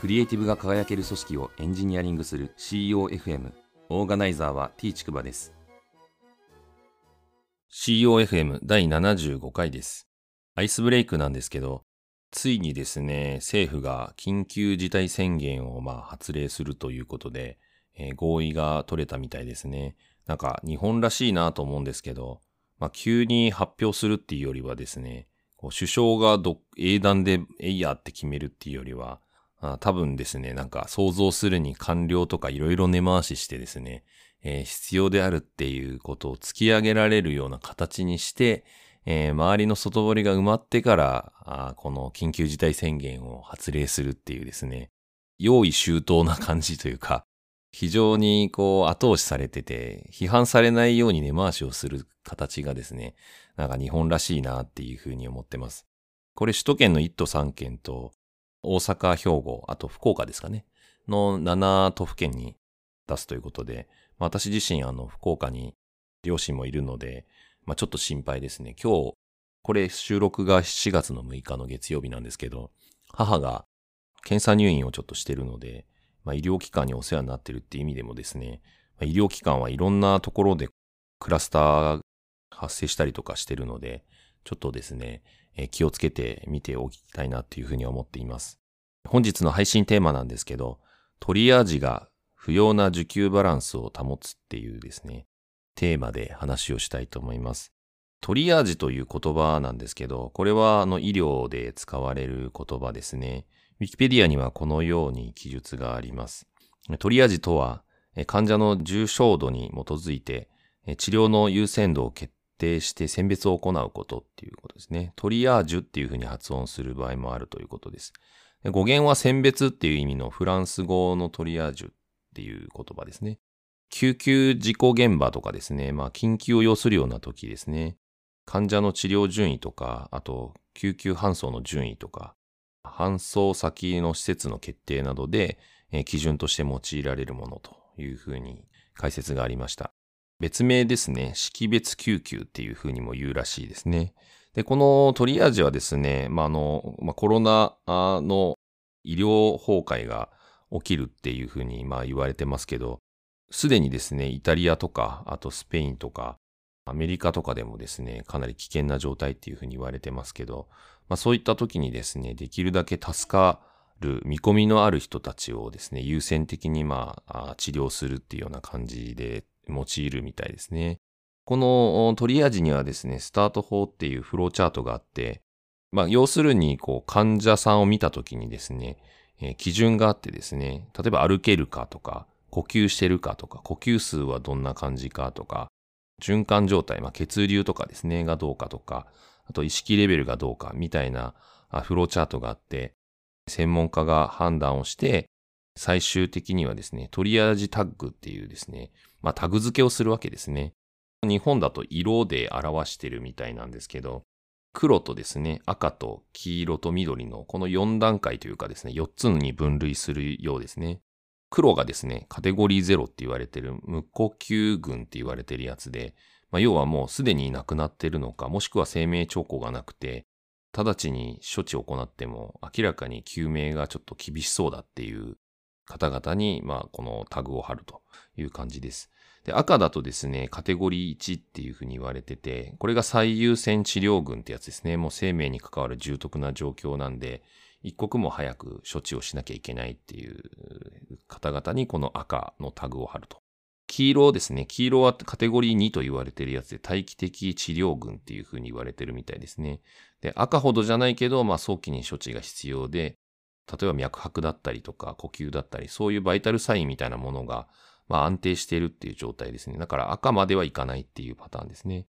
クリエイティブが輝ける組織をエンジニアリングする COFM オーガナイザーは T ちくばです。COFM 第75回です。アイスブレイクなんですけどついにですね政府が緊急事態宣言をまあ発令するということで、えー、合意が取れたみたいですね。なんか日本らしいなと思うんですけど、まあ、急に発表するっていうよりはですね首相が英断でえいやって決めるっていうよりはあ多分ですね、なんか想像するに官僚とかいろいろ根回ししてですね、えー、必要であるっていうことを突き上げられるような形にして、えー、周りの外堀が埋まってからあ、この緊急事態宣言を発令するっていうですね、用意周到な感じというか、非常にこう後押しされてて、批判されないように根回しをする形がですね、なんか日本らしいなっていうふうに思ってます。これ首都圏の1都3県と、大阪、兵庫、あと福岡ですかね、の7都府県に出すということで、まあ、私自身、あの、福岡に両親もいるので、まあ、ちょっと心配ですね。今日、これ収録が7月の6日の月曜日なんですけど、母が検査入院をちょっとしてるので、まあ、医療機関にお世話になってるって意味でもですね、まあ、医療機関はいろんなところでクラスターが発生したりとかしてるので、ちょっとですね、え気をつけて見ておきたいなというふうに思っています。本日の配信テーマなんですけど、トリアージが不要な受給バランスを保つっていうですね、テーマで話をしたいと思います。トリアージという言葉なんですけど、これはあの医療で使われる言葉ですね。ウィキペディアにはこのように記述があります。トリアージとは、患者の重症度に基づいて治療の優先度を決定して選別を行うことっていうことですね。トリアージュっていうふうに発音する場合もあるということです。語源は選別っていう意味のフランス語のトリアージュっていう言葉ですね。救急事故現場とかですね、まあ緊急を要するような時ですね。患者の治療順位とか、あと救急搬送の順位とか、搬送先の施設の決定などで、え基準として用いられるものというふうに解説がありました。別名ですね、識別救急っていうふうにも言うらしいですね。で、このトリアージはですね、まあ、あの、まあ、コロナの医療崩壊が起きるっていうふうにまあ言われてますけど、すでにですね、イタリアとか、あとスペインとか、アメリカとかでもですね、かなり危険な状態っていうふうに言われてますけど、まあそういった時にですね、できるだけ助かる見込みのある人たちをですね、優先的にまあ治療するっていうような感じで用いるみたいですね。このトリアージにはですね、スタート法っていうフローチャートがあって、まあ、要するに、こう、患者さんを見たときにですね、えー、基準があってですね、例えば歩けるかとか、呼吸してるかとか、呼吸数はどんな感じかとか、循環状態、まあ、血流とかですね、がどうかとか、あと意識レベルがどうかみたいなフローチャートがあって、専門家が判断をして、最終的にはですね、トリアージタッグっていうですね、まあタグ付けをするわけですね。日本だと色で表してるみたいなんですけど、黒とですね、赤と黄色と緑のこの4段階というかですね、4つに分類するようですね。黒がですね、カテゴリー0って言われてる無呼吸群って言われてるやつで、まあ、要はもうすでに亡くなってるのか、もしくは生命兆候がなくて、直ちに処置を行っても明らかに救命がちょっと厳しそうだっていう方々に、まあ、このタグを貼るという感じです。で、赤だとですね、カテゴリー1っていうふうに言われてて、これが最優先治療群ってやつですね。もう生命に関わる重篤な状況なんで、一刻も早く処置をしなきゃいけないっていう方々にこの赤のタグを貼ると。黄色ですね。黄色はカテゴリー2と言われてるやつで、待機的治療群っていうふうに言われてるみたいですね。で、赤ほどじゃないけど、まあ早期に処置が必要で、例えば脈拍だったりとか呼吸だったり、そういうバイタルサインみたいなものが、まあ安定しているっていう状態ですね。だから赤まではいかないっていうパターンですね。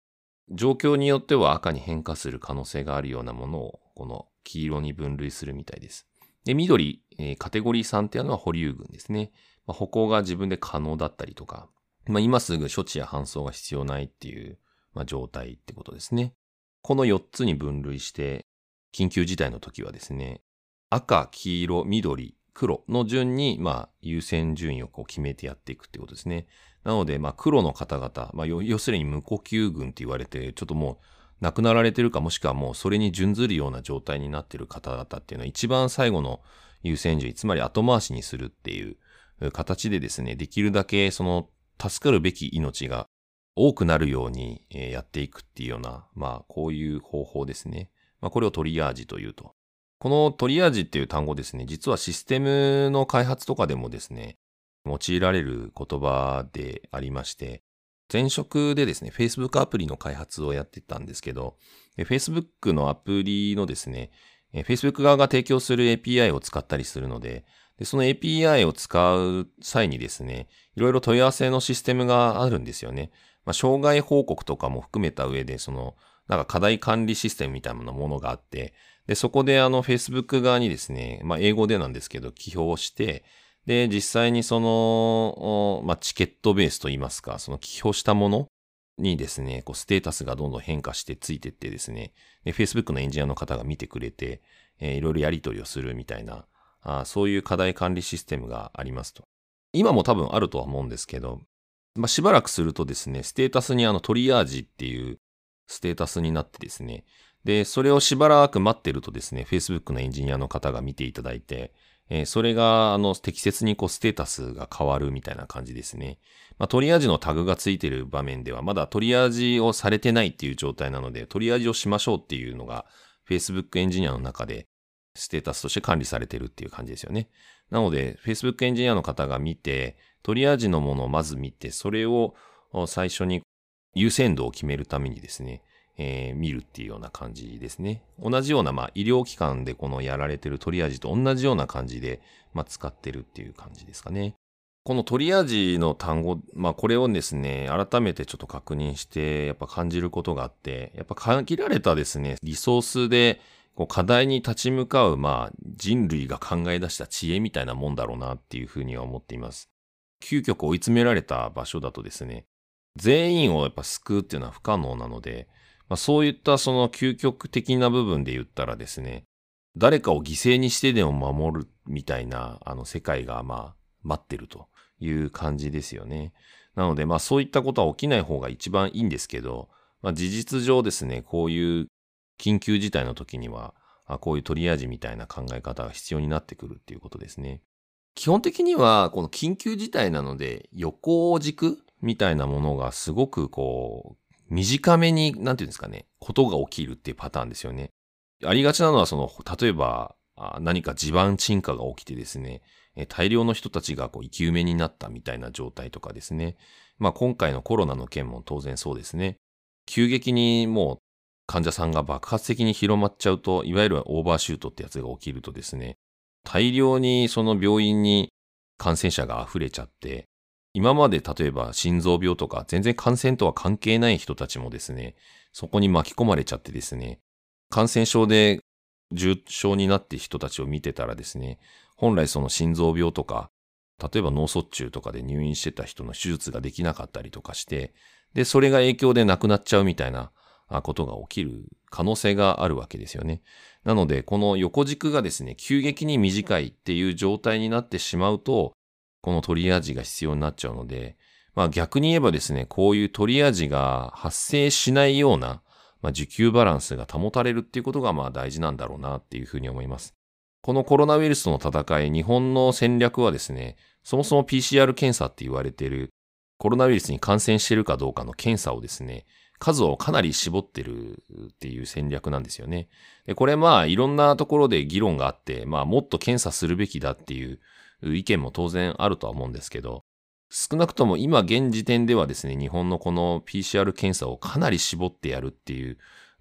状況によっては赤に変化する可能性があるようなものを、この黄色に分類するみたいです。で、緑、えー、カテゴリー3っていうのは保留群ですね。まあ、歩行が自分で可能だったりとか、まあ、今すぐ処置や搬送が必要ないっていう、まあ、状態ってことですね。この4つに分類して、緊急事態の時はですね、赤、黄色、緑、黒の順に、まあ、優先順位をこう決めてやっていくってことですね。なので、まあ、黒の方々、まあ、要するに無呼吸群って言われて、ちょっともう、亡くなられてるか、もしくはもうそれに準ずるような状態になってる方々っていうのは、一番最後の優先順位、つまり後回しにするっていう形でですね、できるだけその助かるべき命が多くなるようにやっていくっていうような、まあこういう方法ですね。まあこれをトリアージというと。このトリアージっていう単語ですね、実はシステムの開発とかでもですね、用いられる言葉でありまして、前職でですね、Facebook アプリの開発をやってたんですけど、Facebook のアプリのですね、Facebook 側が提供する API を使ったりするので、でその API を使う際にですね、いろいろ問い合わせのシステムがあるんですよね。まあ、障害報告とかも含めた上で、その、なんか課題管理システムみたいなものがあって、で、そこであの Facebook 側にですね、まあ、英語でなんですけど、起表して、で、実際にその、まあ、チケットベースといいますか、その起表したものにですね、こうステータスがどんどん変化してついてってですね、で Facebook のエンジニアの方が見てくれて、えー、いろいろやり取りをするみたいなあ、そういう課題管理システムがありますと。今も多分あるとは思うんですけど、まあ、しばらくするとですね、ステータスにあのトリアージっていうステータスになってですね、で、それをしばらく待ってるとですね、Facebook のエンジニアの方が見ていただいて、えー、それが、あの、適切にこう、ステータスが変わるみたいな感じですね。まあ、トリアージのタグがついてる場面では、まだトリアージをされてないっていう状態なので、トリアージをしましょうっていうのが、Facebook エンジニアの中で、ステータスとして管理されてるっていう感じですよね。なので、Facebook エンジニアの方が見て、トリアージのものをまず見て、それを最初に優先度を決めるためにですね、えー、見るっていうような感じですね。同じような、まあ、医療機関でこのやられてるトリアージと同じような感じで、まあ、使ってるっていう感じですかね。このトリアージの単語、まあ、これをですね、改めてちょっと確認して、やっぱ感じることがあって、やっぱ限られたですね、リソースで、こう課題に立ち向かう、まあ、人類が考え出した知恵みたいなもんだろうなっていうふうには思っています。究極追い詰められた場所だとですね、全員をやっぱ救うっていうのは不可能なので、まあ、そういったその究極的な部分で言ったらですね、誰かを犠牲にしてでも守るみたいなあの世界がまあ待ってるという感じですよね。なのでまあそういったことは起きない方が一番いいんですけど、まあ、事実上ですね、こういう緊急事態の時には、こういうトリアージみたいな考え方が必要になってくるっていうことですね。基本的には、この緊急事態なので、横軸みたいなものがすごくこう、短めに、なんていうんですかね、ことが起きるっていうパターンですよね。ありがちなのは、その、例えば、何か地盤沈下が起きてですね、大量の人たちがこう生き埋めになったみたいな状態とかですね。まあ今回のコロナの件も当然そうですね。急激にもう患者さんが爆発的に広まっちゃうと、いわゆるオーバーシュートってやつが起きるとですね、大量にその病院に感染者が溢れちゃって、今まで例えば心臓病とか全然感染とは関係ない人たちもですね、そこに巻き込まれちゃってですね、感染症で重症になって人たちを見てたらですね、本来その心臓病とか、例えば脳卒中とかで入院してた人の手術ができなかったりとかして、で、それが影響で亡くなっちゃうみたいなことが起きる可能性があるわけですよね。なので、この横軸がですね、急激に短いっていう状態になってしまうと、このトリアージが必要になっちゃうので、まあ逆に言えばですね、こういうトリアージが発生しないような、まあ、需給バランスが保たれるっていうことがまあ大事なんだろうなっていうふうに思います。このコロナウイルスとの戦い、日本の戦略はですね、そもそも PCR 検査って言われているコロナウイルスに感染しているかどうかの検査をですね、数をかなり絞ってるっていう戦略なんですよね。でこれまあいろんなところで議論があって、まあもっと検査するべきだっていう意見も当然あるとは思うんですけど、少なくとも今現時点ではですね、日本のこの PCR 検査をかなり絞ってやるっていう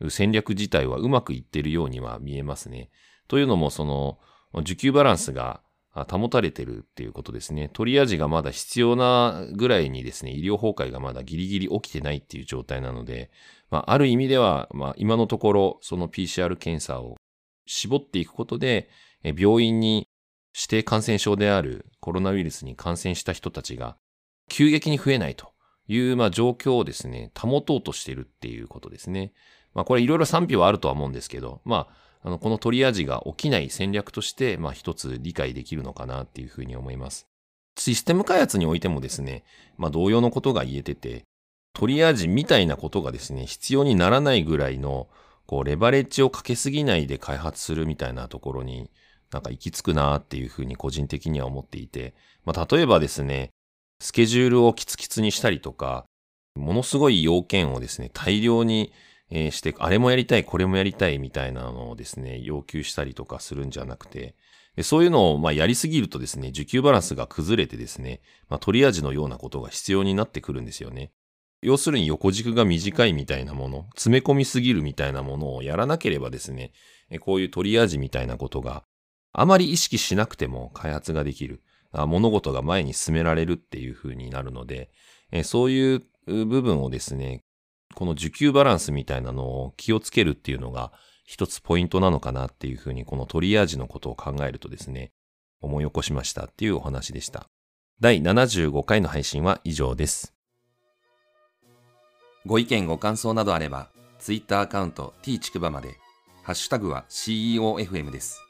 戦略自体はうまくいってるようには見えますね。というのも、その、需給バランスが保たれてるっていうことですね。トリアージがまだ必要なぐらいにですね、医療崩壊がまだギリギリ起きてないっていう状態なので、まあ、ある意味では、まあ、今のところ、その PCR 検査を絞っていくことで、病院に指定感染症であるコロナウイルスに感染した人たちが急激に増えないという、まあ、状況をですね、保とうとしているっていうことですね。まあ、これいろいろ賛否はあるとは思うんですけど、まあ、あの、このトリアージが起きない戦略として、まあ、一つ理解できるのかなっていうふうに思います。システム開発においてもですね、まあ、同様のことが言えてて、トリアージみたいなことがですね、必要にならないぐらいの、こう、レバレッジをかけすぎないで開発するみたいなところに、なんか行き着くなーっていうふうに個人的には思っていて、まあ、例えばですね、スケジュールをキツキツにしたりとか、ものすごい要件をですね、大量にして、あれもやりたい、これもやりたいみたいなのをですね、要求したりとかするんじゃなくて、そういうのをまあやりすぎるとですね、需給バランスが崩れてですね、まあ、トリアージのようなことが必要になってくるんですよね。要するに横軸が短いみたいなもの、詰め込みすぎるみたいなものをやらなければですね、こういうトリアージみたいなことがあまり意識しなくても開発ができる。物事が前に進められるっていう風になるので、そういう部分をですね、この需給バランスみたいなのを気をつけるっていうのが一つポイントなのかなっていう風にこのトリアージのことを考えるとですね、思い起こしましたっていうお話でした。第75回の配信は以上です。ご意見ご感想などあれば、ツイッターアカウント t ちくばまで、ハッシュタグは CEOFM です。